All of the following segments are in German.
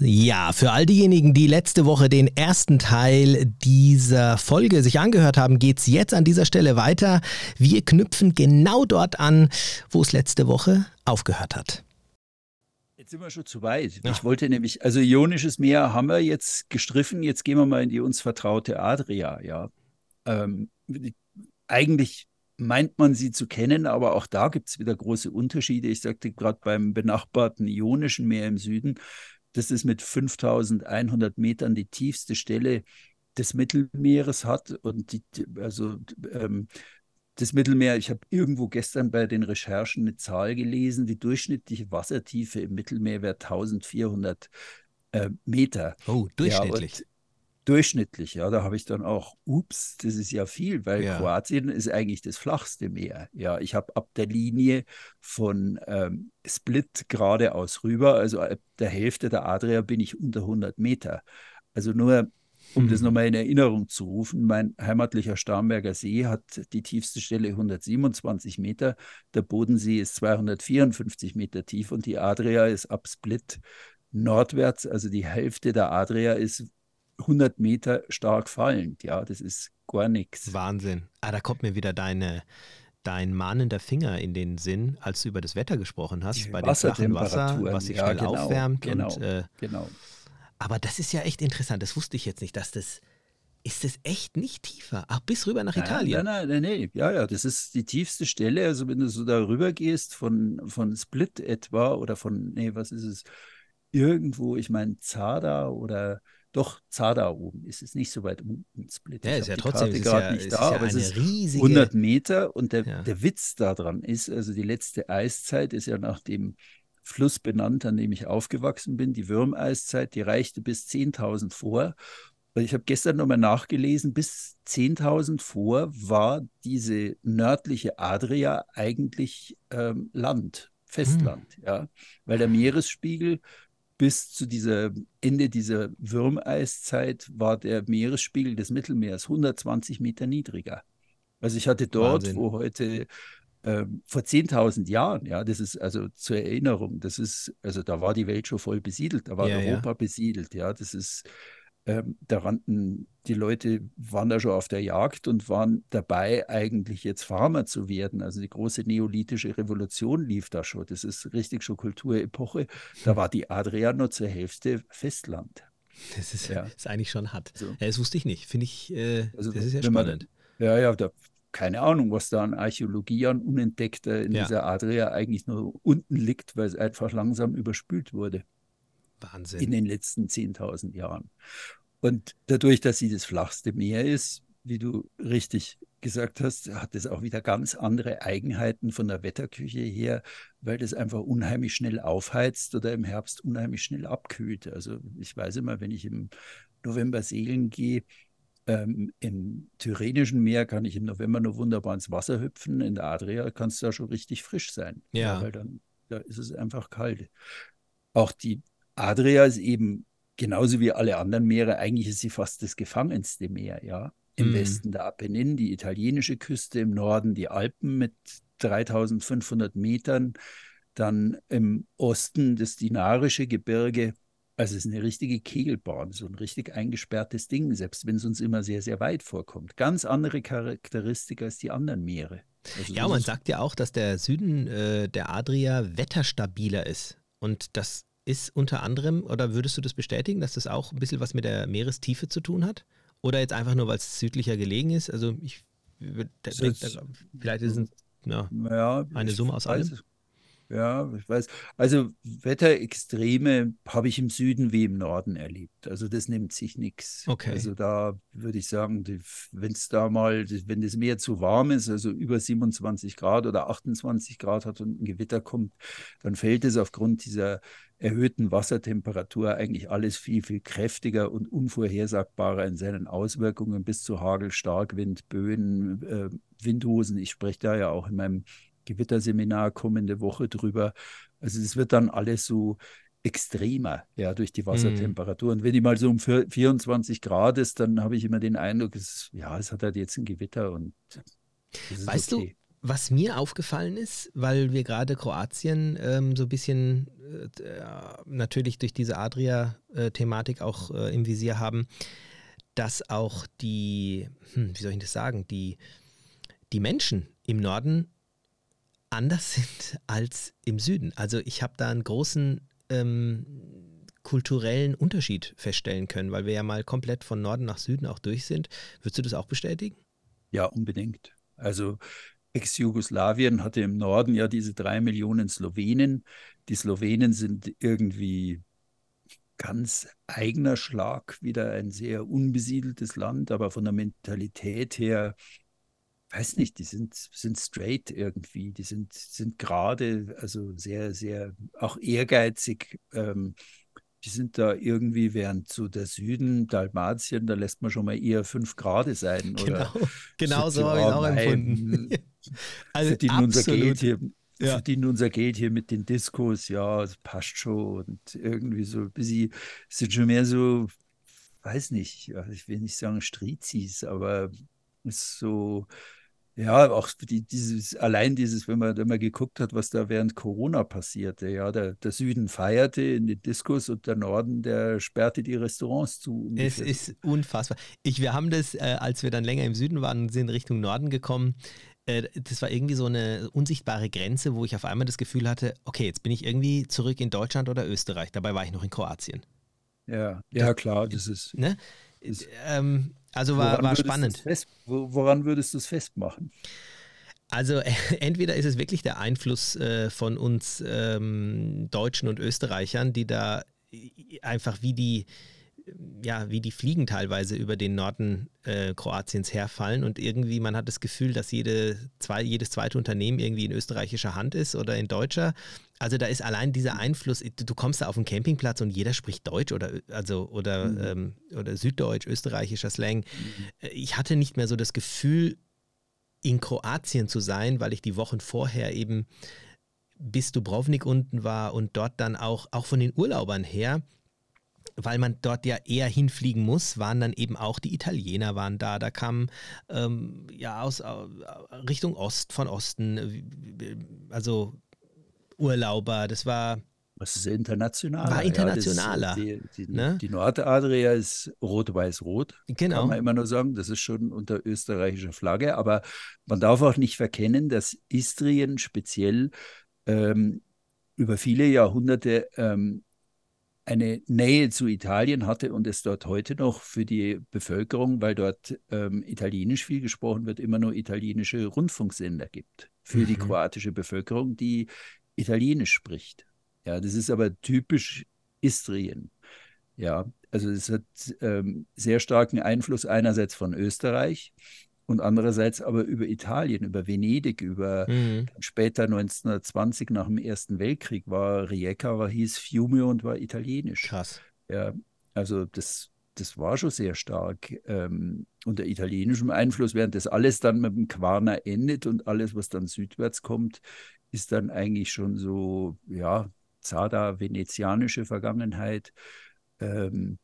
Ja, für all diejenigen, die letzte Woche den ersten Teil dieser Folge sich angehört haben, geht es jetzt an dieser Stelle weiter. Wir knüpfen genau dort an, wo es letzte Woche aufgehört hat. Jetzt sind wir schon zu weit. Ja. Ich wollte nämlich, also Ionisches Meer haben wir jetzt gestriffen, jetzt gehen wir mal in die uns vertraute Adria, ja. Ähm, eigentlich meint man sie zu kennen, aber auch da gibt es wieder große Unterschiede. Ich sagte gerade beim benachbarten Ionischen Meer im Süden, das ist mit 5100 Metern die tiefste Stelle des Mittelmeeres hat. Und die, also ähm, das Mittelmeer, ich habe irgendwo gestern bei den Recherchen eine Zahl gelesen, die durchschnittliche Wassertiefe im Mittelmeer wäre 1400 äh, Meter. Oh, durchschnittlich. Ja, durchschnittlich, ja, da habe ich dann auch, ups, das ist ja viel, weil ja. Kroatien ist eigentlich das flachste Meer. Ja, ich habe ab der Linie von ähm, Split geradeaus rüber, also ab der Hälfte der Adria bin ich unter 100 Meter. Also nur, um hm. das nochmal in Erinnerung zu rufen, mein heimatlicher Starnberger See hat die tiefste Stelle 127 Meter, der Bodensee ist 254 Meter tief und die Adria ist ab Split nordwärts, also die Hälfte der Adria ist 100 Meter stark fallend. Ja, das ist gar nichts. Wahnsinn. Ah, da kommt mir wieder deine, dein mahnender Finger in den Sinn, als du über das Wetter gesprochen hast, Die bei dem flachen Wasser, was sich ja, schnell genau, aufwärmt. Genau, und, äh, genau. Aber das ist ja echt interessant. Das wusste ich jetzt nicht, dass das ist das echt nicht tiefer? Ach, bis rüber nach Italien? Nein, nein, nein, nein. Ja, ja, das ist die tiefste Stelle. Also, wenn du so darüber gehst, von, von Split etwa oder von, nee, was ist es? Irgendwo, ich meine, Zada oder doch Zada oben ist es nicht so weit unten. Split. Ja, ist ja trotzdem ist ja, nicht da, ja aber es ist riesige... 100 Meter und der, ja. der Witz daran ist, also die letzte Eiszeit ist ja nach dem Fluss benannt, an dem ich aufgewachsen bin, die Würmeiszeit, die reichte bis 10.000 vor. Und ich habe gestern nochmal nachgelesen, bis 10.000 vor war diese nördliche Adria eigentlich ähm, Land, Festland, hm. ja, weil der Meeresspiegel bis zu dieser Ende dieser Würmeiszeit war der Meeresspiegel des Mittelmeers 120 Meter niedriger. Also ich hatte dort, Wahnsinn. wo heute äh, vor 10.000 Jahren, ja, das ist also zur Erinnerung, das ist, also da war die Welt schon voll besiedelt, da war ja, Europa ja. besiedelt, ja, das ist ähm, da rannten die Leute, waren da schon auf der Jagd und waren dabei, eigentlich jetzt Farmer zu werden. Also die große neolithische Revolution lief da schon. Das ist richtig schon Kulturepoche. Da war die Adria nur zur Hälfte Festland. Das ist, ja. ist eigentlich schon hart. So. Ja, das wusste ich nicht. Finde ich, äh, also, das ist ja spannend. Man, ja, ja, da, keine Ahnung, was da an Archäologie an Unentdeckter in ja. dieser Adria eigentlich nur unten liegt, weil es einfach langsam überspült wurde. Wahnsinn. In den letzten 10.000 Jahren. Und dadurch, dass sie das flachste Meer ist, wie du richtig gesagt hast, hat es auch wieder ganz andere Eigenheiten von der Wetterküche her, weil das einfach unheimlich schnell aufheizt oder im Herbst unheimlich schnell abkühlt. Also ich weiß immer, wenn ich im November segeln gehe, ähm, im Tyrrhenischen Meer kann ich im November nur wunderbar ins Wasser hüpfen. In der Adria kann es da schon richtig frisch sein. Ja. ja. Weil dann da ist es einfach kalt. Auch die Adria ist eben genauso wie alle anderen Meere, eigentlich ist sie fast das gefangenste Meer, ja. Im mhm. Westen der Apennin, die italienische Küste, im Norden die Alpen mit 3500 Metern, dann im Osten das Dinarische Gebirge. Also es ist eine richtige Kegelbahn, so ein richtig eingesperrtes Ding, selbst wenn es uns immer sehr, sehr weit vorkommt. Ganz andere Charakteristik als die anderen Meere. Also ja, man sagt ja auch, dass der Süden äh, der Adria wetterstabiler ist. Und das ist unter anderem, oder würdest du das bestätigen, dass das auch ein bisschen was mit der Meerestiefe zu tun hat? Oder jetzt einfach nur, weil es südlicher gelegen ist? Also ich würde vielleicht ist es ja, eine Summe aus allem. Ja, ich weiß. Also Wetterextreme habe ich im Süden wie im Norden erlebt. Also das nimmt sich nichts. Okay. Also da würde ich sagen, wenn es da mal, wenn das Meer zu warm ist, also über 27 Grad oder 28 Grad hat und ein Gewitter kommt, dann fällt es aufgrund dieser erhöhten Wassertemperatur eigentlich alles viel, viel kräftiger und unvorhersagbarer in seinen Auswirkungen bis zu Hagel, Starkwind, Böen, äh, Windhosen. Ich spreche da ja auch in meinem Gewitterseminar kommende Woche drüber. Also es wird dann alles so extremer, ja, durch die Wassertemperatur. Mhm. Und wenn die mal so um 24 Grad ist, dann habe ich immer den Eindruck, es, ja, es hat halt jetzt ein Gewitter und weißt okay. was mir aufgefallen ist, weil wir gerade Kroatien ähm, so ein bisschen äh, natürlich durch diese Adria-Thematik auch äh, im Visier haben, dass auch die, hm, wie soll ich das sagen, die, die Menschen im Norden anders sind als im Süden. Also ich habe da einen großen ähm, kulturellen Unterschied feststellen können, weil wir ja mal komplett von Norden nach Süden auch durch sind. Würdest du das auch bestätigen? Ja, unbedingt. Also Ex-Jugoslawien hatte im Norden ja diese drei Millionen Slowenen. Die Slowenen sind irgendwie ganz eigener Schlag, wieder ein sehr unbesiedeltes Land, aber von der Mentalität her, weiß nicht, die sind, sind straight irgendwie, die sind, sind gerade, also sehr, sehr auch ehrgeizig. Ähm, die sind da irgendwie, während so der Süden, Dalmatien, da lässt man schon mal eher fünf Grad sein. Oder genau, genau so, so habe ich es auch empfunden. also verdienen unser Geld hier. Ja. verdienen unser Geld hier mit den Diskos, ja, das passt schon. Und irgendwie so ein bisschen, sind schon mehr so, weiß nicht, ich will nicht sagen Strizis, aber ist so, ja, auch die, dieses, allein dieses, wenn man, wenn man geguckt hat, was da während Corona passierte, ja, der, der Süden feierte in den Diskos und der Norden, der sperrte die Restaurants zu. Es ist unfassbar. Ich, wir haben das, äh, als wir dann länger im Süden waren, sind Richtung Norden gekommen. Äh, das war irgendwie so eine unsichtbare Grenze, wo ich auf einmal das Gefühl hatte, okay, jetzt bin ich irgendwie zurück in Deutschland oder Österreich. Dabei war ich noch in Kroatien. Ja, ja, klar, das ist. Ne? ist ähm, also war, war spannend. Fest, woran würdest du es festmachen? Also entweder ist es wirklich der Einfluss äh, von uns ähm, Deutschen und Österreichern, die da einfach wie die ja, wie die Fliegen teilweise über den Norden äh, Kroatiens herfallen und irgendwie man hat das Gefühl, dass jede, zwei, jedes zweite Unternehmen irgendwie in österreichischer Hand ist oder in deutscher also da ist allein dieser Einfluss, du kommst da auf den Campingplatz und jeder spricht Deutsch oder, also, oder, mhm. ähm, oder Süddeutsch, österreichischer Slang. Mhm. Ich hatte nicht mehr so das Gefühl, in Kroatien zu sein, weil ich die Wochen vorher eben bis Dubrovnik unten war und dort dann auch, auch von den Urlaubern her, weil man dort ja eher hinfliegen muss, waren dann eben auch die Italiener waren da. Da kamen ähm, ja aus äh, Richtung Ost, von Osten, äh, also Urlauber. Das war. Das ist internationaler. War internationaler. Ja, die, die, ne? die Nordadria ist rot-weiß-rot. Genau. Kann man immer nur sagen. Das ist schon unter österreichischer Flagge. Aber man darf auch nicht verkennen, dass Istrien speziell ähm, über viele Jahrhunderte ähm, eine Nähe zu Italien hatte und es dort heute noch für die Bevölkerung, weil dort ähm, Italienisch viel gesprochen wird, immer nur italienische Rundfunksender gibt für mhm. die kroatische Bevölkerung, die Italienisch spricht. Ja, das ist aber typisch Istrien. Ja, also es hat ähm, sehr starken Einfluss einerseits von Österreich und andererseits aber über Italien, über Venedig, über mhm. später 1920 nach dem Ersten Weltkrieg war Rijeka, war hieß Fiume und war italienisch. Krass. Ja, also das, das war schon sehr stark ähm, unter italienischem Einfluss, während das alles dann mit dem Quarner endet und alles, was dann südwärts kommt, ist dann eigentlich schon so, ja, Zada, venezianische Vergangenheit. Ähm,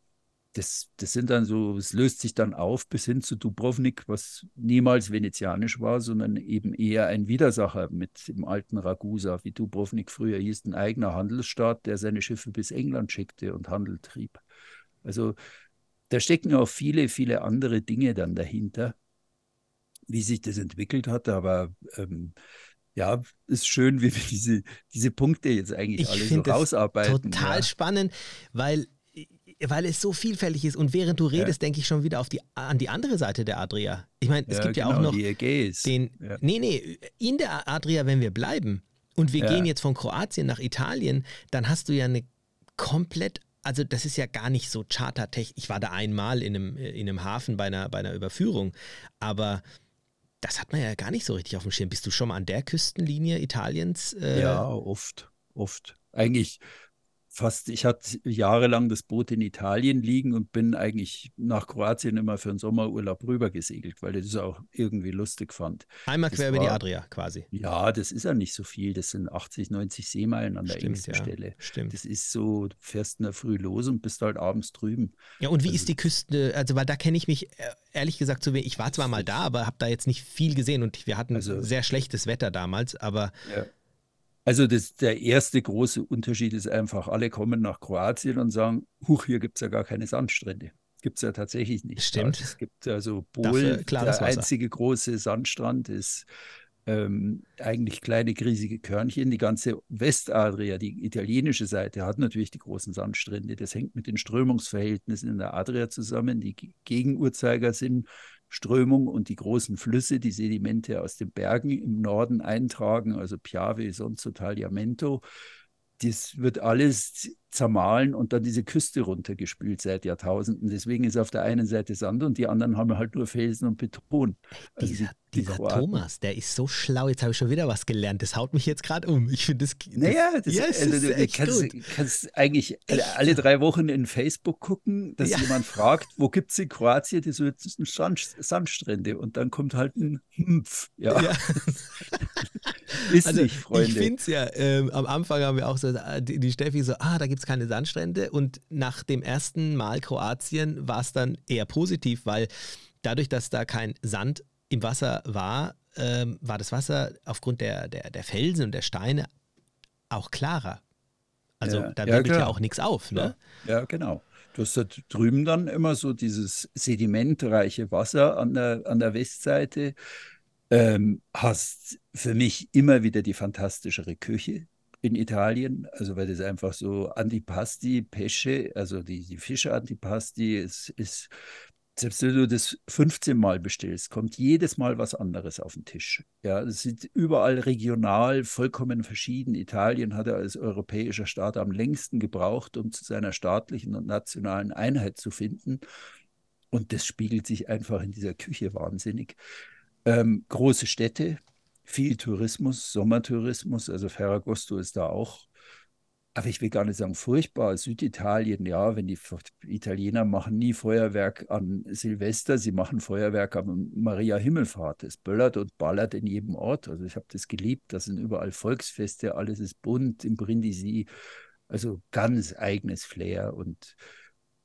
das, das sind dann so, es löst sich dann auf bis hin zu Dubrovnik, was niemals venezianisch war, sondern eben eher ein Widersacher mit dem alten Ragusa, wie Dubrovnik früher hieß, ein eigener Handelsstaat, der seine Schiffe bis England schickte und Handel trieb. Also da stecken auch viele, viele andere Dinge dann dahinter, wie sich das entwickelt hat, aber ähm, ja, ist schön, wie wir diese, diese Punkte jetzt eigentlich ich alle so rausarbeiten. Total ja. spannend, weil, weil es so vielfältig ist. Und während du redest, ja. denke ich schon wieder auf die, an die andere Seite der Adria. Ich meine, es ja, gibt genau, ja auch genau, noch die Ägäis. den. Ja. Nee, nee, in der Adria, wenn wir bleiben und wir gehen jetzt von Kroatien nach Italien, dann hast du ja eine komplett also das ist ja gar nicht so chartertechnisch. Ich war da einmal in einem, in einem Hafen bei einer, bei einer Überführung, aber das hat man ja gar nicht so richtig auf dem Schirm. Bist du schon mal an der Küstenlinie Italiens? Äh? Ja, oft, oft. Eigentlich fast, ich hatte jahrelang das Boot in Italien liegen und bin eigentlich nach Kroatien immer für einen Sommerurlaub rüber gesegelt, weil ich das auch irgendwie lustig fand. Einmal das quer war, über die Adria quasi. Ja, das ist ja nicht so viel. Das sind 80, 90 Seemeilen an der Stimmt, engsten ja. Stelle. Stimmt. Das ist so, du fährst in der Früh los und bist halt abends drüben. Ja, und wie Also- ist die Küste? Also, weil da kenne ich mich äh, ehrlich gesagt zu wenig. Ich war zwar mal da, aber habe da jetzt nicht viel gesehen und wir hatten Also- sehr schlechtes Wetter damals, aber Ja. Also das, der erste große Unterschied ist einfach, alle kommen nach Kroatien und sagen, huch, hier gibt es ja gar keine Sandstrände. Gibt es ja tatsächlich nicht. Stimmt. Es gibt also Bol, der einzige große Sandstrand ist ähm, eigentlich kleine grießige Körnchen. Die ganze Westadria, die italienische Seite, hat natürlich die großen Sandstrände. Das hängt mit den Strömungsverhältnissen in der Adria zusammen. Die Ge- Gegenuhrzeiger sind Strömung und die großen Flüsse, die Sedimente aus den Bergen im Norden eintragen, also Piave, Sonzo, Tagliamento. Das wird alles zermahlen und dann diese Küste runtergespült seit Jahrtausenden. Deswegen ist auf der einen Seite Sand und die anderen haben halt nur Felsen und Beton. Also dieser, die- die dieser. Thomas, der ist so schlau. Jetzt habe ich schon wieder was gelernt. Das haut mich jetzt gerade um. Ich finde das, das. Naja, das, ja, also, ist du kannst, gut. kannst eigentlich alle, Echt alle drei Wochen in Facebook gucken, dass Ja. jemand fragt, wo gibt es in Kroatien die Sand, Sandstrände? Und dann kommt halt ein Hmpf. Ja, Ja. ist Also nicht, ich Freunde. finde es ja, ähm, am Anfang haben wir auch so, äh, die, die Steffi so, ah, da gibt es keine Sandstrände und nach dem ersten Mal Kroatien war es dann eher positiv, weil dadurch, dass da kein Sand im Wasser war, ähm, war das Wasser aufgrund der, der, der Felsen und der Steine auch klarer. Also Ja, da ja, wirbelt ja klar. auch nichts auf, ne? Ja, ja, genau. Du hast da drüben dann immer so dieses sedimentreiche Wasser an der, an der Westseite. Ähm, hast für mich immer wieder die fantastischere Küche in Italien, also weil das einfach so Antipasti, Pesce, also die, die Fische Antipasti, ist, ist, selbst wenn du das 15 Mal bestellst, kommt jedes Mal was anderes auf den Tisch. Ja, es sind überall regional vollkommen verschieden. Italien hat er als europäischer Staat am längsten gebraucht, um zu seiner staatlichen und nationalen Einheit zu finden. Und das spiegelt sich einfach in dieser Küche wahnsinnig. Ähm, große Städte, viel Tourismus, Sommertourismus, also Ferragosto ist da auch. Aber ich will gar nicht sagen furchtbar. Süditalien, ja, wenn die Italiener machen nie Feuerwerk an Silvester, sie machen Feuerwerk am Maria Himmelfahrt. Es böllert und ballert in jedem Ort. Also ich habe das geliebt. Das sind überall Volksfeste, alles ist bunt im Brindisi. Also ganz eigenes Flair und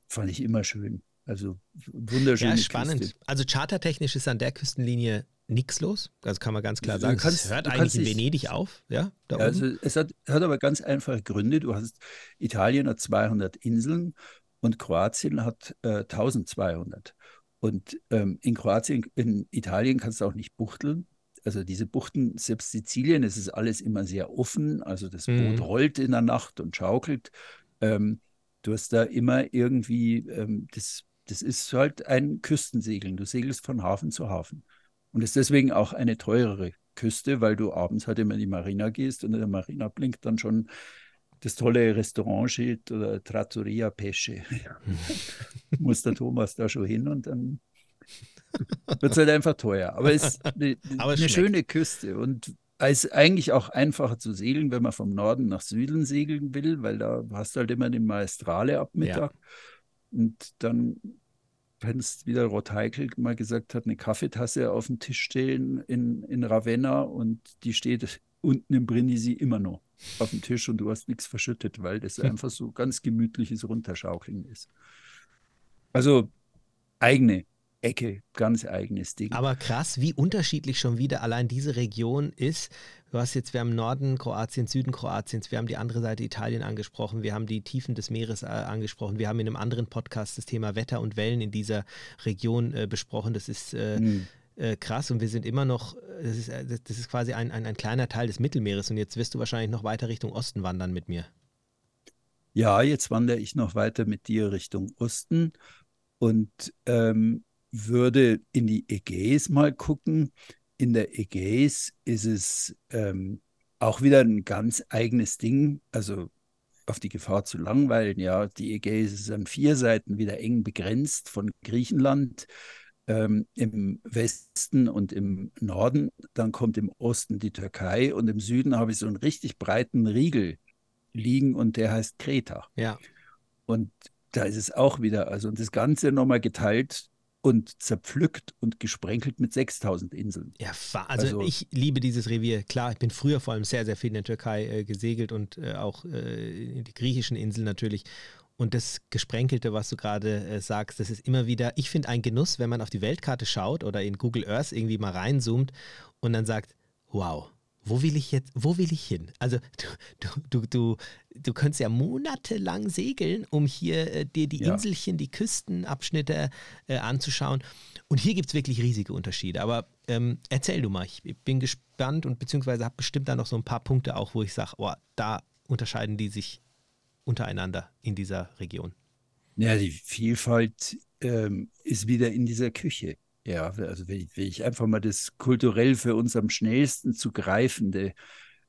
fand ich immer schön. Also wunderschöne Ja, spannend. Küste. Also chartertechnisch ist an der Küstenlinie nichts los. Das kann man ganz klar Du sagen. kannst- es hört eigentlich in Venedig auf, ja, Ja, also es hat, hat aber ganz einfache Gründe. Du hast, Italien hat 200 Inseln und Kroatien hat äh, 1200. Und ähm, in Kroatien, in Italien kannst du auch nicht buchteln. Also diese Buchten, selbst Sizilien, es ist alles immer sehr offen. Also das Mhm. Boot rollt in der Nacht und schaukelt. Ähm, du hast da immer irgendwie, ähm, das, das ist halt ein Küstensegeln. Du segelst von Hafen zu Hafen. Und ist deswegen auch eine teurere Küste, weil du abends halt immer in die Marina gehst und in der Marina blinkt dann schon das tolle Restaurantschild oder Trattoria Pesce. Muss der Thomas da schon hin und dann wird es halt einfach teuer. Aber es ist eine, Aber es eine schöne Küste und es ist eigentlich auch einfacher zu segeln, wenn man vom Norden nach Süden segeln will, weil da hast du halt immer den Maestrale ab Mittag. Und dann wenn es wieder Rod Heikel mal gesagt hat, eine Kaffeetasse auf dem Tisch stehen in, in Ravenna und die steht unten im Brindisi immer noch auf dem Tisch und du hast nichts verschüttet, weil das einfach so ganz gemütliches Runterschaukeln ist. Also eigene Ecke, ganz eigenes Ding. Aber krass, wie unterschiedlich schon wieder allein diese Region ist. Du hast jetzt, wir haben Norden Kroatiens, Süden Kroatiens, wir haben die andere Seite Italien angesprochen, wir haben die Tiefen des Meeres äh, angesprochen, wir haben in einem anderen Podcast das Thema Wetter und Wellen in dieser Region äh, besprochen. Das ist äh, Hm. äh, krass und wir sind immer noch, das ist, äh, das ist quasi ein, ein, ein kleiner Teil des Mittelmeeres und jetzt wirst du wahrscheinlich noch weiter Richtung Osten wandern mit mir. Ja, jetzt wandere ich noch weiter mit dir Richtung Osten und ähm, würde in die Ägäis mal gucken. In der Ägäis ist es ähm, auch wieder ein ganz eigenes Ding. Also auf die Gefahr zu langweilen, ja, die Ägäis ist an vier Seiten wieder eng begrenzt von Griechenland. Ähm, Im Westen und im Norden, dann kommt im Osten die Türkei und im Süden habe ich so einen richtig breiten Riegel liegen und der heißt Kreta. Ja. Und da ist es auch wieder, also das Ganze nochmal geteilt und zerpflückt und gesprenkelt mit 6000 Inseln. Ja, also, also, ich liebe dieses Revier. Klar, ich bin früher vor allem sehr, sehr viel in der Türkei äh, gesegelt und äh, auch äh, in die griechischen Inseln natürlich. Und das Gesprenkelte, was du gerade äh, sagst, das ist immer wieder, ich finde ein Genuss, wenn man auf die Weltkarte schaut oder in Google Earth irgendwie mal reinzoomt und dann sagt, wow, wo will ich jetzt, wo will ich hin? Also du, du, du, du könntest ja monatelang segeln, um hier äh, dir die ja. Inselchen, die Küstenabschnitte äh, anzuschauen. Und hier gibt es wirklich riesige Unterschiede. Aber ähm, erzähl du mal, ich bin gespannt und beziehungsweise habe bestimmt da noch so ein paar Punkte auch, wo ich sage, oh, da unterscheiden die sich untereinander in dieser Region. Ja, die Vielfalt ähm, ist wieder in dieser Küche. Ja, also wenn ich, wenn ich, einfach mal das kulturell für uns am schnellsten zu greifende,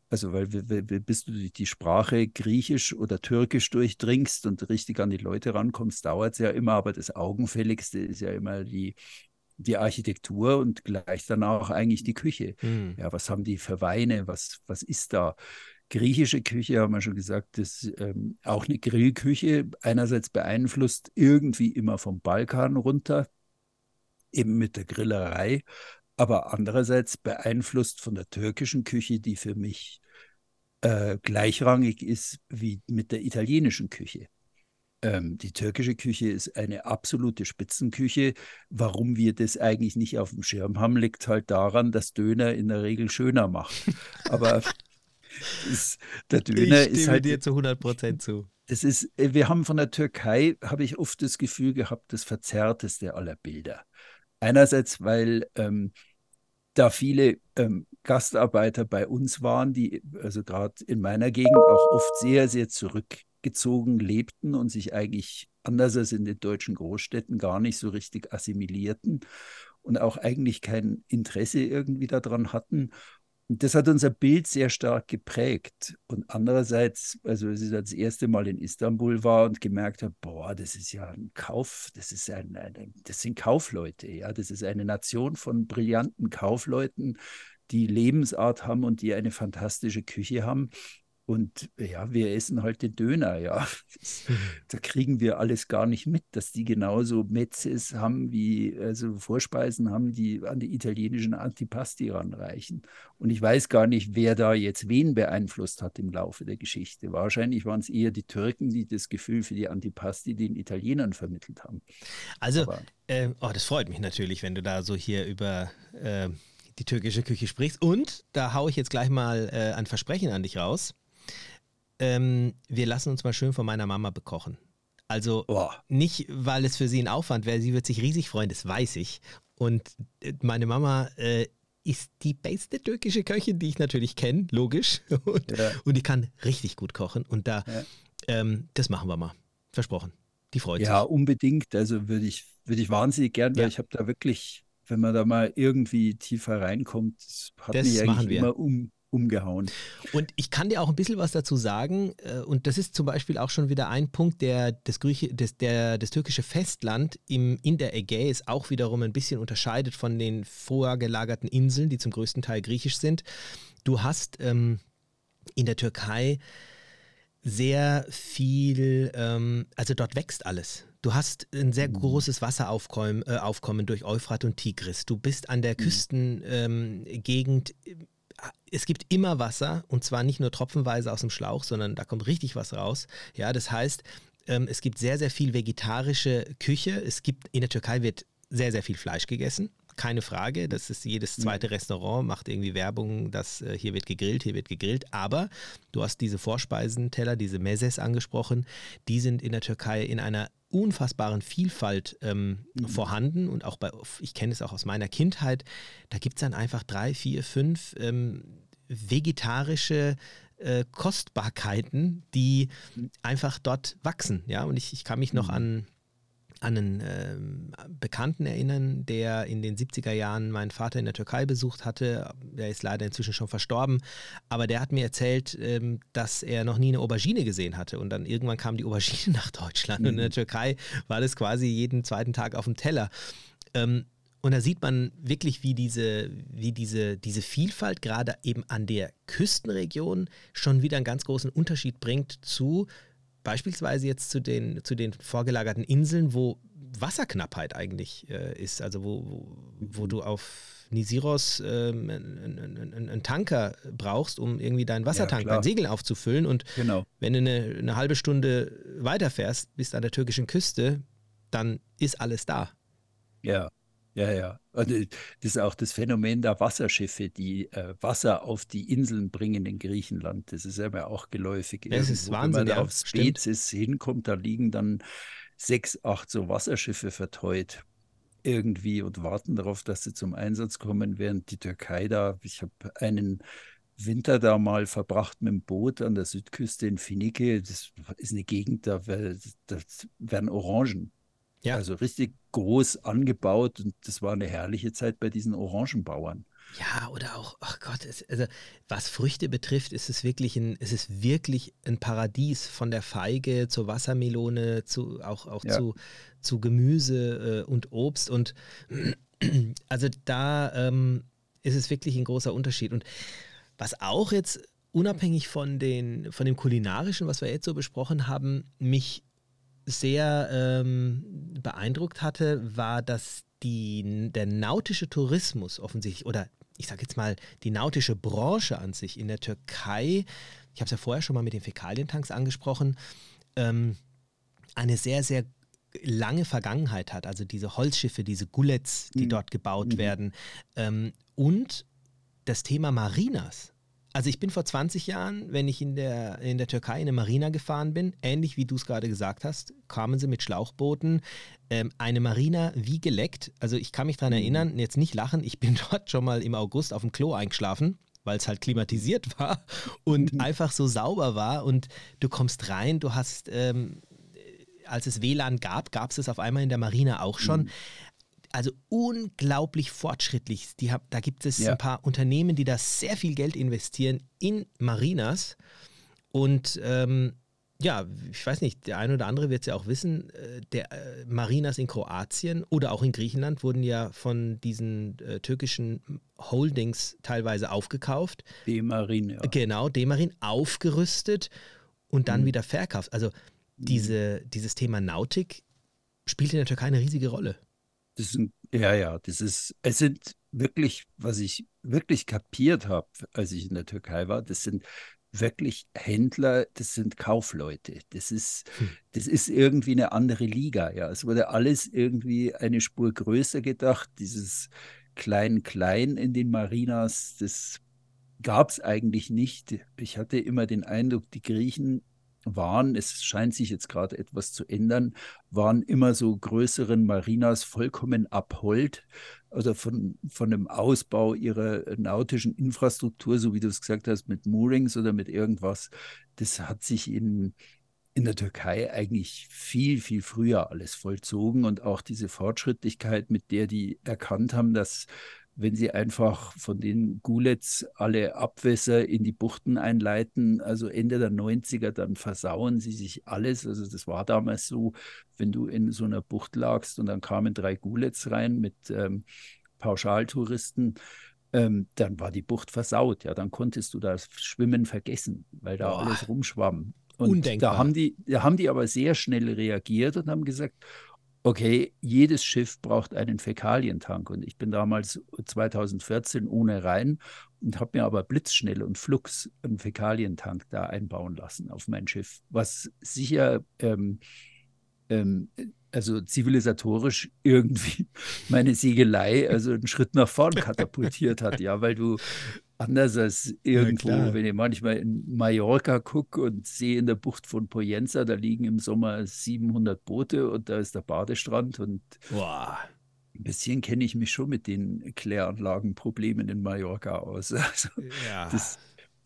also weil bis du die Sprache Griechisch oder Türkisch durchdringst und richtig an die Leute rankommst, dauert es ja immer, aber das Augenfälligste ist ja immer die, die Architektur und gleich dann auch eigentlich die Küche. Mhm. Ja, was haben die für Weine? Was, was ist da? Griechische Küche, haben wir schon gesagt, ist ähm, auch eine Grillküche, einerseits beeinflusst irgendwie immer vom Balkan runter, eben mit der Grillerei, aber andererseits beeinflusst von der türkischen Küche, die für mich äh, gleichrangig ist wie mit der italienischen Küche. Ähm, die türkische Küche ist eine absolute Spitzenküche. Warum wir das eigentlich nicht auf dem Schirm haben, liegt halt daran, dass Döner in der Regel schöner macht. Aber ist, der Döner ich ist halt dir zu 100 Prozent zu. Das ist, wir haben von der Türkei, habe ich oft das Gefühl gehabt, das verzerrteste aller Bilder. Einerseits, weil ähm, da viele ähm, Gastarbeiter bei uns waren, die also gerade in meiner Gegend auch oft sehr, sehr zurückgezogen lebten und sich eigentlich anders als in den deutschen Großstädten gar nicht so richtig assimilierten und auch eigentlich kein Interesse irgendwie daran hatten das hat unser Bild sehr stark geprägt. Und andererseits, also als ich das erste Mal in Istanbul war und gemerkt habe, boah, das ist ja ein Kauf, das ist ein, ein, das sind Kaufleute, ja, das ist eine Nation von brillanten Kaufleuten, die Lebensart haben und die eine fantastische Küche haben. Und ja, wir essen halt den Döner, ja. Da kriegen wir alles gar nicht mit, dass die genauso Metzes haben wie, also Vorspeisen haben, die an die italienischen Antipasti ranreichen. Und ich weiß gar nicht, wer da jetzt wen beeinflusst hat im Laufe der Geschichte. Wahrscheinlich waren es eher die Türken, die das Gefühl für die Antipasti den Italienern vermittelt haben. Also, äh, oh, das freut mich natürlich, wenn du da so hier über äh, die türkische Küche sprichst. Und da haue ich jetzt gleich mal äh, ein Versprechen an dich raus ähm, wir lassen uns mal schön von meiner Mama bekochen. Also oh. nicht, weil es für sie ein Aufwand wäre, sie wird sich riesig freuen, das weiß ich. Und äh, meine Mama äh, ist die beste türkische Köchin, die ich natürlich kenne, logisch. Und, ja. und, die kann richtig gut kochen. Und da, ja. ähm, das machen wir mal. Versprochen. Die freut ja, sich. Ja, unbedingt. Also würde ich, würde ich wahnsinnig gern, weil ich habe da wirklich, wenn man da mal irgendwie tiefer reinkommt, hat das mich eigentlich immer um, umgehauen. Und ich kann dir auch ein bisschen was dazu sagen. Äh, und das ist zum Beispiel auch schon wieder ein Punkt, der das, Grieche, das, der, das türkische Festland im, in der Ägäis auch wiederum ein bisschen unterscheidet von den vorher gelagerten Inseln, die zum größten Teil griechisch sind. Du hast ähm, in der Türkei sehr viel, ähm, also dort wächst alles. Du hast ein sehr mhm. großes Wasseraufkommen äh, Aufkommen durch Euphrat und Tigris. Du bist an der mhm. Küstengegend ähm, es gibt immer Wasser und zwar nicht nur tropfenweise aus dem Schlauch, sondern da kommt richtig was raus. Ja, das heißt, ähm, es gibt sehr, sehr viel vegetarische Küche. Es gibt in der Türkei wird sehr, sehr viel Fleisch gegessen. Keine Frage, das ist jedes mhm. zweite Restaurant, macht irgendwie Werbung, dass äh, hier wird gegrillt, hier wird gegrillt. Aber du hast diese Vorspeisenteller, diese Meses angesprochen, die sind in der Türkei in einer unfassbaren Vielfalt ähm, mhm. vorhanden und auch bei, ich kenne es auch aus meiner Kindheit, da gibt es dann einfach drei, vier, fünf ähm, vegetarische äh, Kostbarkeiten, die mhm. einfach dort wachsen. Ja, und ich, ich kann mich noch mhm. an an einen äh, Bekannten erinnern, der in den 70er Jahren meinen Vater in der Türkei besucht hatte. Der ist leider inzwischen schon verstorben. Aber der hat mir erzählt, ähm, dass er noch nie eine Aubergine gesehen hatte. Und dann irgendwann kam die Aubergine nach Deutschland. Mhm. Und in der mhm. Türkei war das quasi jeden zweiten Tag auf dem Teller. Ähm, Und da sieht man wirklich, wie diese, wie diese, diese Vielfalt gerade eben an der Küstenregion schon wieder einen ganz großen Unterschied bringt zu beispielsweise jetzt zu den, zu den vorgelagerten Inseln, wo Wasserknappheit eigentlich äh, ist, also wo, wo, wo, du auf Nisiros ähm, einen, einen Tanker brauchst, um irgendwie deinen Wassertank, ja, dein Segel aufzufüllen. Und genau. wenn du eine, eine halbe Stunde weiterfährst, bis an der türkischen Küste, dann ist alles da. Ja, ja, ja. Und äh, das ist auch das Phänomen der Wasserschiffe, die äh, Wasser auf die Inseln bringen in Griechenland. Das ist ja auch geläufig. Das ist Wahnsinn. Wenn man ja, auf Spezies hinkommt, da liegen dann sechs, acht so Wasserschiffe verteut irgendwie und warten darauf, dass sie zum Einsatz kommen, während die Türkei da, ich habe einen Winter da mal verbracht mit dem Boot an der Südküste in Finike. Das ist eine Gegend, da, da werden Orangen ja. Also richtig groß angebaut und das war eine herrliche Zeit bei diesen Orangenbauern. Ja, oder auch, ach Gott, es, also was Früchte betrifft, ist es wirklich ein, es ist wirklich ein Paradies von der Feige zur Wassermelone, zu, auch, auch ja. zu, zu Gemüse äh, und Obst. Und also da ähm, ist es wirklich ein großer Unterschied. Und was auch jetzt unabhängig von, den, von dem kulinarischen, was wir jetzt so besprochen haben, mich sehr ähm, beeindruckt hatte, war, dass die, der nautische Tourismus offensichtlich, oder ich sage jetzt mal, die nautische Branche an sich in der Türkei, ich habe es ja vorher schon mal mit den Fäkalientanks angesprochen, ähm, eine sehr, sehr lange Vergangenheit hat. Also diese Holzschiffe, diese Gullets, die mhm. dort gebaut mhm. werden. Ähm, und das Thema Marinas also ich bin vor 20 Jahren, wenn ich in der, in der Türkei in eine Marina gefahren bin, ähnlich wie du es gerade gesagt hast, kamen sie mit Schlauchbooten. Ähm, eine Marina wie geleckt. Also ich kann mich daran mhm. erinnern, jetzt nicht lachen, ich bin dort schon mal im August auf dem Klo eingeschlafen weil es halt klimatisiert war und mhm. einfach so sauber war und du kommst rein, du hast, ähm, als es WLAN gab, gab es es auf einmal in der Marina auch schon. Mhm also unglaublich fortschrittlich. Die hab, da gibt es ja. ein paar Unternehmen, die da sehr viel Geld investieren in Marinas. Und ähm, ja, ich weiß nicht, der eine oder andere wird es ja auch wissen, äh, der äh, Marinas in Kroatien oder auch in Griechenland wurden ja von diesen äh, türkischen Holdings teilweise aufgekauft. D-Marin, ja. Genau, D-Marin aufgerüstet und dann mhm. wieder verkauft. Also diese, dieses Thema Nautik spielt in der Türkei eine riesige Rolle. Das sind, ja, ja, das ist, es sind wirklich, was ich wirklich kapiert habe, als ich in der Türkei war, das sind wirklich Händler, das sind Kaufleute. Das ist, hm. das ist irgendwie eine andere Liga. Ja, es wurde alles irgendwie eine Spur größer gedacht. Dieses Klein-Klein in den Marinas, das gab es eigentlich nicht. Ich hatte immer den Eindruck, die Griechen waren, es scheint sich jetzt gerade etwas zu ändern, waren immer so größeren Marinas vollkommen abhold, also von, von dem Ausbau ihrer nautischen Infrastruktur, so wie du es gesagt hast, mit Moorings oder mit irgendwas. Das hat sich in, in der Türkei eigentlich viel, viel früher alles vollzogen und auch diese Fortschrittlichkeit, mit der die erkannt haben, dass wenn sie einfach von den Gulets alle Abwässer in die Buchten einleiten, also Ende der 90er, dann versauen sie sich alles. Also das war damals so, wenn du in so einer Bucht lagst und dann kamen drei Gulets rein mit ähm, Pauschaltouristen, ähm, dann war die Bucht versaut. Ja, dann konntest du das Schwimmen vergessen, weil da Boah. alles rumschwamm. Und Undenkbar. da haben, die, da haben die aber sehr schnell reagiert und haben gesagt, okay, jedes Schiff braucht einen Fäkalientank. Und ich bin damals 2014 ohne rein und habe mir aber blitzschnell und flugs einen Fäkalientank da einbauen lassen auf mein Schiff, was sicher, ähm, ähm, also zivilisatorisch irgendwie meine Siegelei, also einen Schritt nach vorn katapultiert hat, ja, weil du anders als irgendwo, ja, wenn ich manchmal in Mallorca gucke und sehe in der Bucht von Poyenza, da liegen im Sommer 700 Boote und da ist der Badestrand und Boah. ein bisschen kenne ich mich schon mit den Kläranlagenproblemen in Mallorca aus. Also ja. das,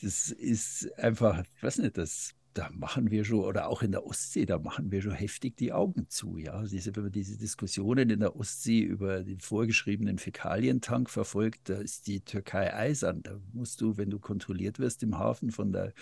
das ist einfach, ich weiß nicht, das da machen wir schon, oder auch in der Ostsee, da machen wir schon heftig die Augen zu. Ja, diese, wenn man diese Diskussionen in der Ostsee über den vorgeschriebenen Fäkalientank verfolgt, da ist die Türkei eisern. Da musst du, wenn du kontrolliert wirst im Hafen von der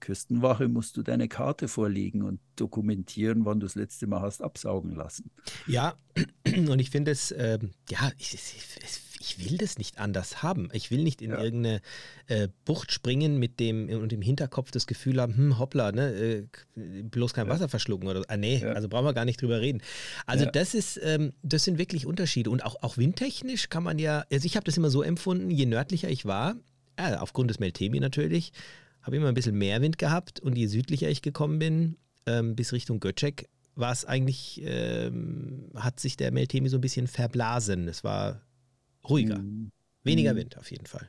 Küstenwache, musst du deine Karte vorlegen und dokumentieren, wann du das letzte Mal hast absaugen lassen. Ja, und ich finde es, äh, ja, ich, ich, ich will das nicht anders haben. Ich will nicht in ja. irgendeine äh, Bucht springen mit dem und im Hinterkopf das Gefühl haben, hm, hoppla, ne, äh, bloß kein ja. Wasser verschlucken oder ah, nee, ja. also brauchen wir gar nicht drüber reden. Also das ist, ähm, das sind wirklich Unterschiede. Und auch, auch windtechnisch kann man ja, also ich habe das immer so empfunden, je nördlicher ich war, äh, aufgrund des Meltemi natürlich, habe ich immer ein bisschen mehr Wind gehabt und je südlicher ich gekommen bin, ähm, bis Richtung Göcek, war es eigentlich, ähm, hat sich der Meltemi so ein bisschen verblasen. Es war ruhiger. Mhm. Weniger. Wind auf jeden Fall.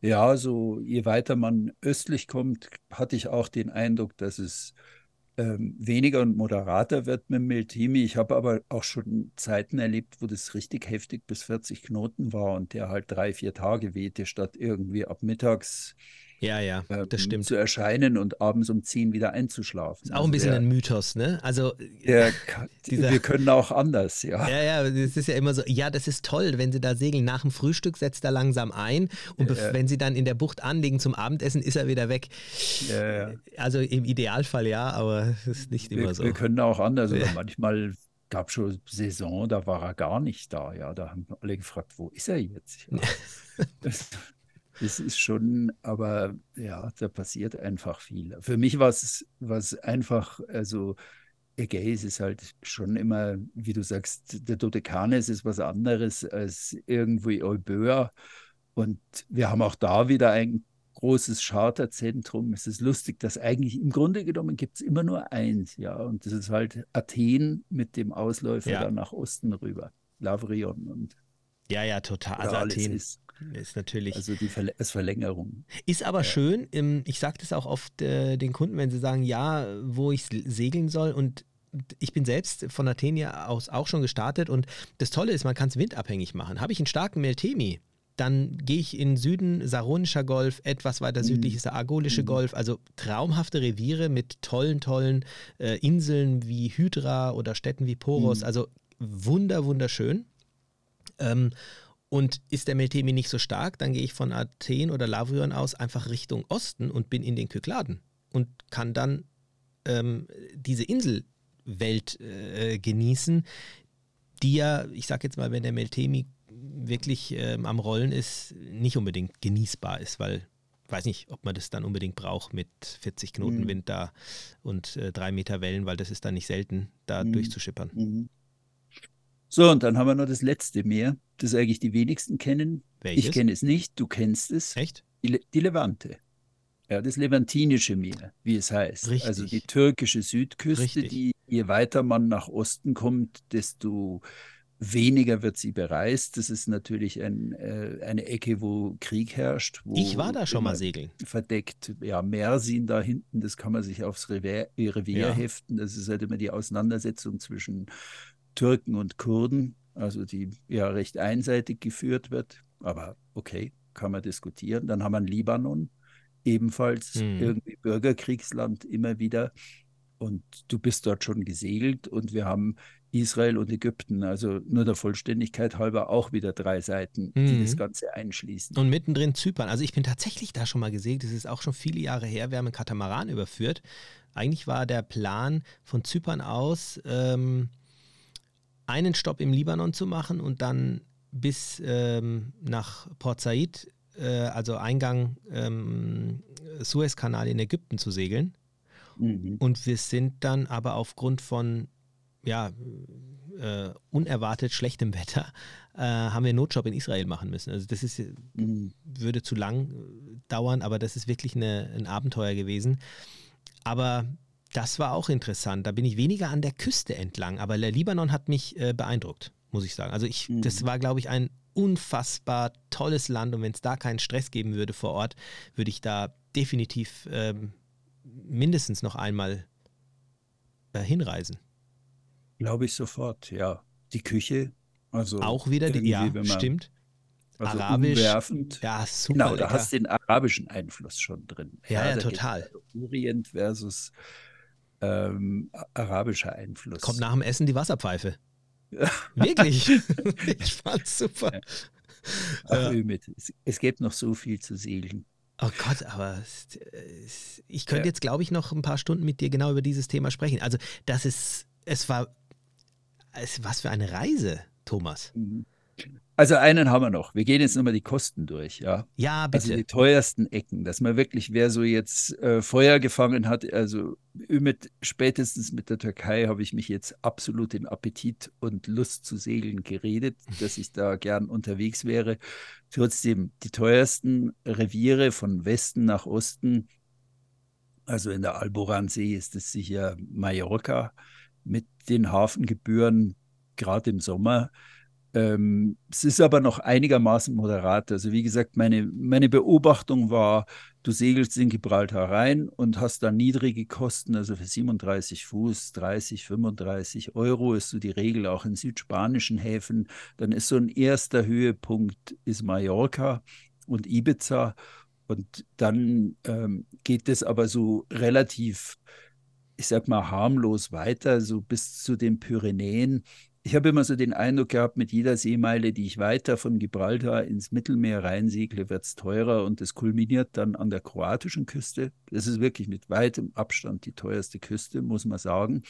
Ja, so je weiter man östlich kommt, hatte ich auch den Eindruck, dass es ähm, weniger und moderater wird mit dem Meltimi. Ich habe aber auch schon Zeiten erlebt, wo das richtig heftig bis 40 Knoten war und der halt drei, vier Tage wehte, statt irgendwie ab mittags ja, ja, das ähm, stimmt. Zu erscheinen und abends um 10 wieder einzuschlafen. Ist auch also ein bisschen der, ein Mythos, ne? Also, der, dieser, wir können auch anders, ja. Ja, ja, das ist ja immer so, ja, das ist toll, wenn Sie da segeln. Nach dem Frühstück setzt er langsam ein und ja, wenn Sie dann in der Bucht anlegen zum Abendessen, ist er wieder weg. Ja, ja. Also im Idealfall ja, aber es ist nicht wir, immer so. Wir können auch anders. Oder manchmal gab es schon Saison, da war er gar nicht da. Ja, da haben alle gefragt, wo ist er jetzt? Ja. Das ist schon, aber ja, da passiert einfach viel. Für mich war es was einfach, also Ägäis ist halt schon immer, wie du sagst, der Dodekanes ist was anderes als irgendwie Euböa. Und wir haben auch da wieder ein großes Charterzentrum. Es ist lustig, dass eigentlich im Grunde genommen gibt es immer nur eins, ja. Und das ist halt Athen mit dem Ausläufer ja. dann nach Osten rüber. Lavrion und ja, ja, total. Also Athen ist, ist, natürlich. Also die Verl als Verlängerung. Ist aber ja. schön. Ich sage das auch oft äh, den Kunden, wenn sie sagen, ja, wo ich segeln soll. Und ich bin selbst von Athen ja aus auch schon gestartet. Und das Tolle ist, man kann es windabhängig machen. Habe ich einen starken Meltemi, dann gehe ich in Süden, Saronischer Golf, etwas weiter südlich ist der Argolische mhm. Golf, also traumhafte Reviere mit tollen, tollen äh, Inseln wie Hydra oder Städten wie Poros, mhm. also wunder, wunderschön. Ähm, und ist der Meltemi nicht so stark, dann gehe ich von Athen oder Lavrion aus einfach Richtung Osten und bin in den Kykladen und kann dann ähm, diese Inselwelt äh, genießen, die ja, ich sage jetzt mal, wenn der Meltemi wirklich ähm, am Rollen ist, nicht unbedingt genießbar ist, weil ich weiß nicht, ob man das dann unbedingt braucht mit 40 Knoten mhm. Wind da und äh, drei Meter Wellen, weil das ist dann nicht selten, da mhm. durchzuschippern. Mhm. So, und dann haben wir noch das letzte Meer, das eigentlich die wenigsten kennen. Welches? Ich kenne es nicht, du kennst es. Echt? Die, die Levante. Ja, das Levantinische Meer, wie es heißt. Richtig. Also die türkische Südküste, Richtig. die je weiter man nach Osten kommt, desto weniger wird sie bereist. Das ist natürlich ein, äh, eine Ecke, wo Krieg herrscht. Wo ich war da schon mal segeln. Verdeckt, ja, Mersin da hinten, das kann man sich aufs Revier, Revier ja. heften. Das ist halt immer die Auseinandersetzung zwischen Türken und Kurden, also die ja recht einseitig geführt wird. Aber okay, kann man diskutieren. Dann haben wir Libanon, ebenfalls hm. irgendwie Bürgerkriegsland immer wieder. Und du bist dort schon gesegelt und wir haben Israel und Ägypten, also nur der Vollständigkeit halber auch wieder drei Seiten, die mhm. das Ganze einschließen. Und mittendrin Zypern. Also ich bin tatsächlich da schon mal gesegelt, das ist auch schon viele Jahre her. Wir haben einen Katamaran überführt. Eigentlich war der Plan von Zypern aus, ähm, einen Stopp im Libanon zu machen und dann bis ähm, nach Port Said, äh, also Eingang ähm, Suezkanal in Ägypten zu segeln. Mhm. Und wir sind dann aber aufgrund von ja, äh, unerwartet schlechtem Wetter, äh, haben wir einen Notjob in Israel machen müssen. Also das ist, mhm. würde zu lang dauern, aber das ist wirklich eine, ein Abenteuer gewesen. Aber das war auch interessant. Da bin ich weniger an der Küste entlang, aber der Libanon hat mich äh, beeindruckt, muss ich sagen. Also ich, mhm. das war, glaube ich, ein unfassbar tolles Land und wenn es da keinen Stress geben würde vor Ort, würde ich da definitiv ähm, mindestens noch einmal äh, hinreisen. Glaube ich sofort, ja. Die Küche, also auch wieder, die, ja, stimmt. Also Arabisch. Umwerfend. Ja, super. Genau, lecker. da hast du den arabischen Einfluss schon drin. Ja, ja, ja total. Orient versus ähm, arabischer Einfluss. Kommt nach dem Essen die Wasserpfeife. Wirklich. ich fand's super. Ach, ja. Es, es gibt noch so viel zu segeln. Oh Gott, aber ich könnte jetzt, glaube ich, noch ein paar Stunden mit dir genau über dieses Thema sprechen. Also, das ist, es war, es, was für eine Reise, Thomas. Mhm. Also einen haben wir noch. Wir gehen jetzt nochmal die Kosten durch, ja. Ja, bitte. Also die teuersten Ecken, dass man wirklich, wer so jetzt äh, Feuer gefangen hat, also mit, spätestens mit der Türkei habe ich mich jetzt absolut in Appetit und Lust zu segeln geredet, dass ich da gern unterwegs wäre. Trotzdem, die teuersten Reviere von Westen nach Osten, also in der Alboransee ist es sicher Mallorca mit den Hafengebühren, gerade im Sommer ähm, es ist aber noch einigermaßen moderat. Also wie gesagt, meine, meine Beobachtung war, du segelst in Gibraltar rein und hast da niedrige Kosten, also für 37 Fuß, 30, 35 Euro ist so die Regel auch in südspanischen Häfen. Dann ist so ein erster Höhepunkt ist Mallorca und Ibiza und dann ähm, geht es aber so relativ, ich sag mal, harmlos weiter, so bis zu den Pyrenäen ich habe immer so den Eindruck gehabt, mit jeder Seemeile, die ich weiter von Gibraltar ins Mittelmeer reinsegle, wird es teurer und es kulminiert dann an der kroatischen Küste. Das ist wirklich mit weitem Abstand die teuerste Küste, muss man sagen.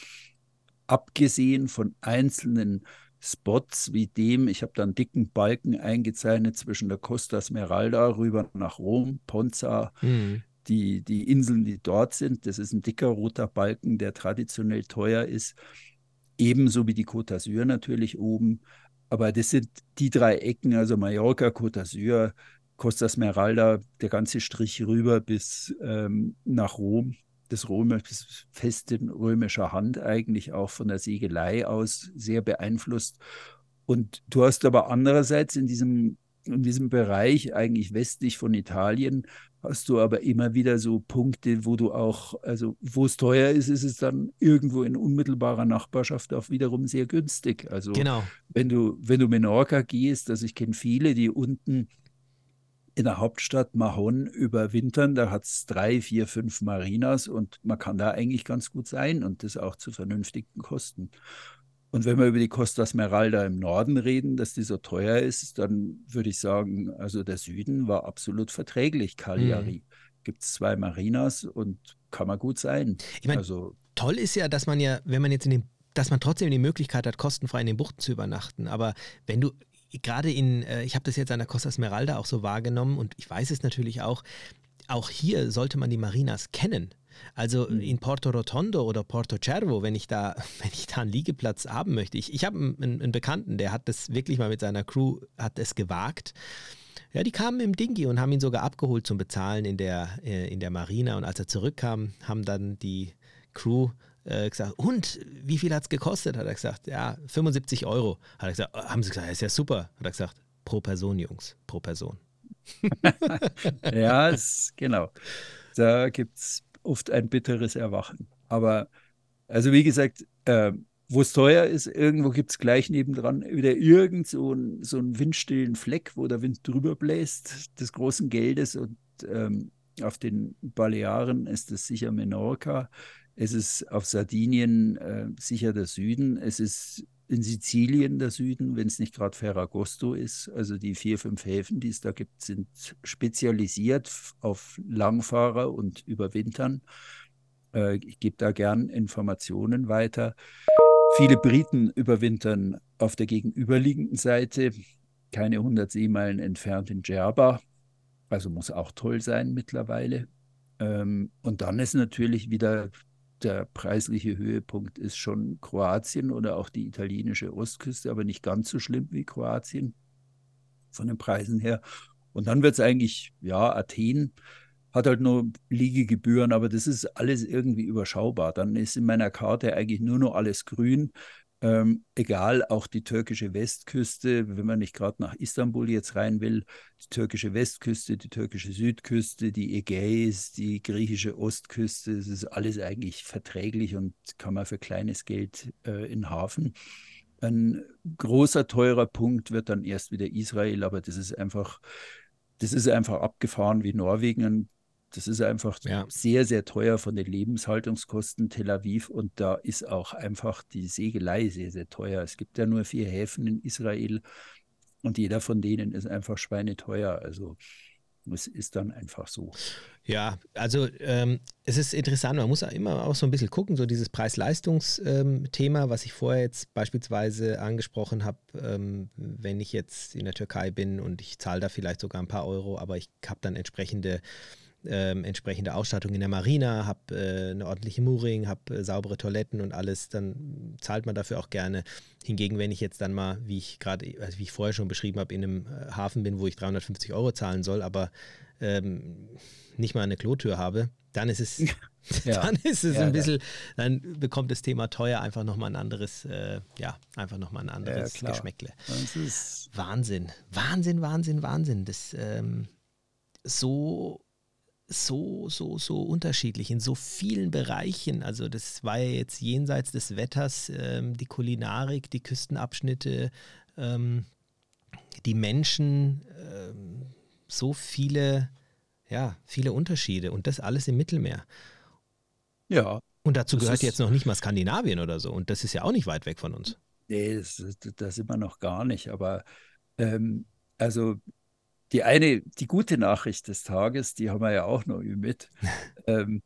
Abgesehen von einzelnen Spots wie dem, ich habe da einen dicken Balken eingezeichnet zwischen der Costa Smeralda rüber nach Rom, Ponza, mhm. die, die Inseln, die dort sind. Das ist ein dicker roter Balken, der traditionell teuer ist. Ebenso wie die Côte d'Azur natürlich oben. Aber das sind die drei Ecken, also Mallorca, Côte d'Azur, Costa Smeralda, der ganze Strich rüber bis ähm, nach Rom. Das Rom ist fest in römischer Hand eigentlich auch von der Segelei aus sehr beeinflusst. Und du hast aber andererseits in diesem, in diesem Bereich, eigentlich westlich von Italien, hast du aber immer wieder so Punkte, wo du auch, also wo es teuer ist, ist es dann irgendwo in unmittelbarer Nachbarschaft auch wiederum sehr günstig. Also genau. wenn du, wenn du Menorca gehst, also ich kenne viele, die unten in der Hauptstadt Mahon überwintern, da hat es drei, vier, fünf Marinas und man kann da eigentlich ganz gut sein und das auch zu vernünftigen Kosten. Und wenn wir über die Costa Smeralda im Norden reden, dass die so teuer ist, dann würde ich sagen, also der Süden war absolut verträglich. Cagliari mhm. gibt es zwei Marinas und kann man gut sein. Ich meine, also, toll ist ja, dass man ja, wenn man jetzt in den, dass man trotzdem die Möglichkeit hat, kostenfrei in den Buchten zu übernachten. Aber wenn du gerade in, äh, ich habe das jetzt an der Costa Smeralda auch so wahrgenommen und ich weiß es natürlich auch, auch hier sollte man die Marinas kennen. Also mhm. in Porto Rotondo oder Porto Cervo, wenn ich da, wenn ich da einen Liegeplatz haben möchte. Ich, ich habe einen, einen, Bekannten, der hat das wirklich mal mit seiner Crew, hat es gewagt. Ja, die kamen im Dingi und haben ihn sogar abgeholt zum Bezahlen in der, äh, in der Marina. Und als er zurückkam, haben dann die Crew äh, gesagt, und wie viel hat es gekostet? Hat er gesagt, ja, 75 Euro. Hat er gesagt, haben sie gesagt, ist ja super. Hat er gesagt, pro Person, Jungs, pro Person. ja, ist, genau. Da gibt es oft ein bitteres Erwachen. Aber also wie gesagt, äh, wo es teuer ist, irgendwo gibt es gleich nebendran wieder irgend so, ein, so einen windstillen Fleck, wo der Wind drüber bläst, des großen Geldes. Und ähm, auf den Balearen ist es sicher Menorca. Es ist auf Sardinien äh, sicher der Süden. Es ist in Sizilien der Süden, wenn es nicht gerade Ferragosto ist. Also die vier, fünf Häfen, die es da gibt, sind spezialisiert auf Langfahrer und Überwintern. Äh, ich gebe da gern Informationen weiter. Viele Briten überwintern auf der gegenüberliegenden Seite, keine 100 Seemeilen entfernt in Djerba. Also muss auch toll sein mittlerweile. Ähm, und dann ist natürlich wieder der preisliche Höhepunkt ist schon Kroatien oder auch die italienische Ostküste, aber nicht ganz so schlimm wie Kroatien von den Preisen her. Und dann wird es eigentlich, ja, Athen hat halt nur Liegegebühren, aber das ist alles irgendwie überschaubar. Dann ist in meiner Karte eigentlich nur noch alles grün. Ähm, egal, auch die türkische Westküste, wenn man nicht gerade nach Istanbul jetzt rein will, die türkische Westküste, die türkische Südküste, die Ägäis, die griechische Ostküste, das ist alles eigentlich verträglich und kann man für kleines Geld äh, in Hafen. Ein großer, teurer Punkt wird dann erst wieder Israel, aber das ist einfach, das ist einfach abgefahren wie Norwegen. Das ist einfach ja. sehr, sehr teuer von den Lebenshaltungskosten Tel Aviv und da ist auch einfach die Segelei sehr, sehr teuer. Es gibt ja nur vier Häfen in Israel und jeder von denen ist einfach schweineteuer. Also es ist dann einfach so. Ja, also ähm, es ist interessant, man muss immer auch so ein bisschen gucken, so dieses Preis-Leistungs-Thema, ähm, was ich vorher jetzt beispielsweise angesprochen habe, ähm, wenn ich jetzt in der Türkei bin und ich zahle da vielleicht sogar ein paar Euro, aber ich habe dann entsprechende ähm, entsprechende Ausstattung in der Marina, habe äh, eine ordentliche Mooring, habe äh, saubere Toiletten und alles, dann zahlt man dafür auch gerne. Hingegen, wenn ich jetzt dann mal, wie ich gerade, also wie ich vorher schon beschrieben habe, in einem äh, Hafen bin, wo ich 350 Euro zahlen soll, aber ähm, nicht mal eine Klotür habe, dann ist es, ja. dann ist es ja, ein bisschen, dann bekommt das Thema teuer einfach nochmal ein anderes, äh, ja, einfach nochmal ein anderes ja, Geschmäckle. Wahnsinn, Wahnsinn, Wahnsinn, Wahnsinn. Das ähm, so so, so, so unterschiedlich in so vielen Bereichen. Also das war ja jetzt jenseits des Wetters, ähm, die Kulinarik, die Küstenabschnitte, ähm, die Menschen, ähm, so viele, ja, viele Unterschiede und das alles im Mittelmeer. Ja. Und dazu gehört jetzt noch nicht mal Skandinavien oder so. Und das ist ja auch nicht weit weg von uns. Nee, das, das sind wir noch gar nicht. Aber ähm, also die eine, die gute Nachricht des Tages, die haben wir ja auch noch mit. ähm,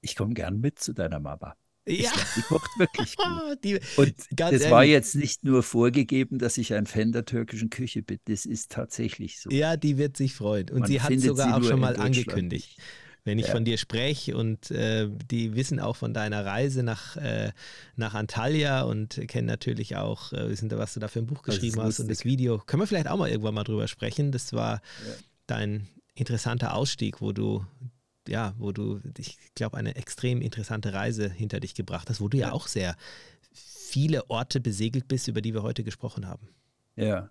ich komme gern mit zu deiner Mama. Ja. Glaub, die kocht wirklich gut. die, Und das ehrlich. war jetzt nicht nur vorgegeben, dass ich ein Fan der türkischen Küche bin. Das ist tatsächlich so. Ja, die wird sich freuen. Und Man sie hat sogar sie auch schon mal angekündigt. Wenn ich ja. von dir spreche und äh, die wissen auch von deiner Reise nach, äh, nach Antalya und kennen natürlich auch, äh, wissen, was du da für ein Buch geschrieben hast und das Video. Können wir vielleicht auch mal irgendwann mal drüber sprechen? Das war ja. dein interessanter Ausstieg, wo du ja, wo du, ich glaube, eine extrem interessante Reise hinter dich gebracht hast, wo du ja, ja auch sehr viele Orte besegelt bist, über die wir heute gesprochen haben. Ja.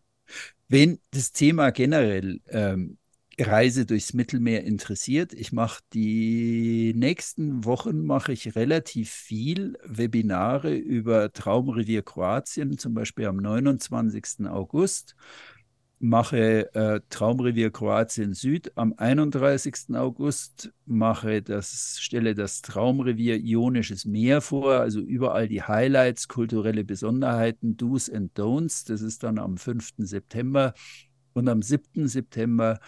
Wenn das Thema generell ähm, Reise durchs Mittelmeer interessiert. Ich mache die nächsten Wochen mache ich relativ viel Webinare über Traumrevier Kroatien, zum Beispiel am 29. August. Mache äh, Traumrevier Kroatien Süd am 31. August, mache das, stelle das Traumrevier Ionisches Meer vor, also überall die Highlights, kulturelle Besonderheiten, Do's and Don'ts. Das ist dann am 5. September. Und am 7. September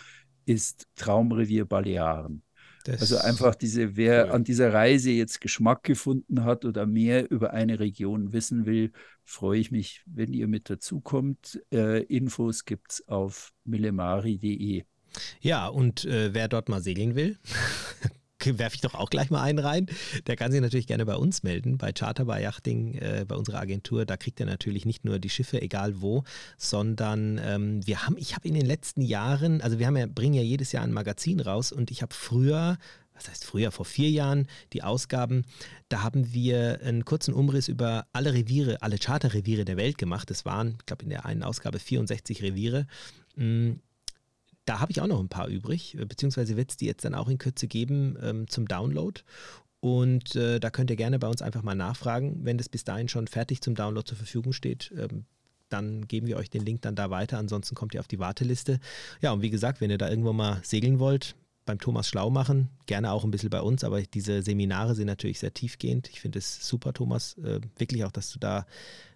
ist Traumrevier Balearen. Das also einfach diese, wer cool. an dieser Reise jetzt Geschmack gefunden hat oder mehr über eine Region wissen will, freue ich mich, wenn ihr mit dazukommt. Äh, Infos gibt es auf millemari.de. Ja, und äh, wer dort mal segeln will, werfe ich doch auch gleich mal einen rein. Der kann sich natürlich gerne bei uns melden, bei Charter, bei Yachting, äh, bei unserer Agentur. Da kriegt er natürlich nicht nur die Schiffe, egal wo, sondern ähm, wir haben, ich habe in den letzten Jahren, also wir haben ja, bringen ja jedes Jahr ein Magazin raus und ich habe früher was heißt früher, vor vier Jahren, die Ausgaben, da haben wir einen kurzen Umriss über alle Reviere, alle Charterreviere der Welt gemacht. Das waren, ich glaube, in der einen Ausgabe 64 Reviere. Da habe ich auch noch ein paar übrig, äh, beziehungsweise wird es die jetzt dann auch in Kürze geben ähm, zum Download. Und äh, da könnt ihr gerne bei uns einfach mal nachfragen, wenn das bis dahin schon fertig zum Download zur Verfügung steht. Ähm, dann geben wir euch den Link dann da weiter. Ansonsten kommt ihr auf die Warteliste. Ja, und wie gesagt, wenn ihr da irgendwo mal segeln wollt, beim Thomas schlau machen, gerne auch ein bisschen bei uns, aber diese Seminare sind natürlich sehr tiefgehend. Ich finde es super, Thomas, äh, wirklich auch, dass du da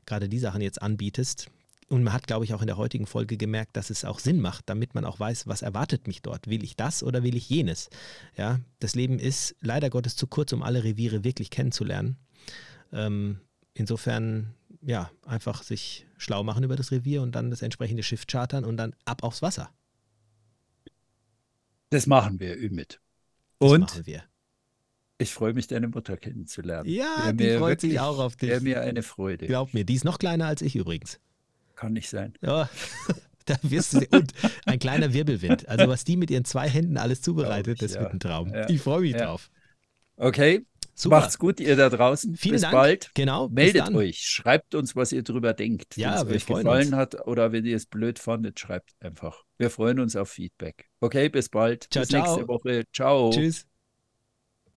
gerade die Sachen jetzt anbietest. Und man hat, glaube ich, auch in der heutigen Folge gemerkt, dass es auch Sinn macht, damit man auch weiß, was erwartet mich dort. Will ich das oder will ich jenes? Ja, das Leben ist leider Gottes zu kurz, um alle Reviere wirklich kennenzulernen. Ähm, insofern, ja, einfach sich schlau machen über das Revier und dann das entsprechende Schiff chartern und dann ab aufs Wasser. Das machen wir, Ümit. Und das machen wir. Ich freue mich, deine Mutter kennenzulernen. Ja, die freut wirklich, sich auch auf dich. Wäre mir eine Freude. Glaub mir, die ist noch kleiner als ich übrigens. Kann nicht sein. Ja, da wirst du sehen. Und ein kleiner Wirbelwind. Also, was die mit ihren zwei Händen alles zubereitet, ich, das ja. wird ein Traum. Ja. Ich freue mich ja. drauf. Okay. Super. Macht's gut, ihr da draußen. Vielen bis Dank. bald. Genau. Meldet euch. Schreibt uns, was ihr drüber denkt. Ja, wenn es euch gefallen uns. hat oder wenn ihr es blöd fandet, schreibt einfach. Wir freuen uns auf Feedback. Okay, bis bald. Ciao, bis ciao. nächste Woche. Ciao. Tschüss.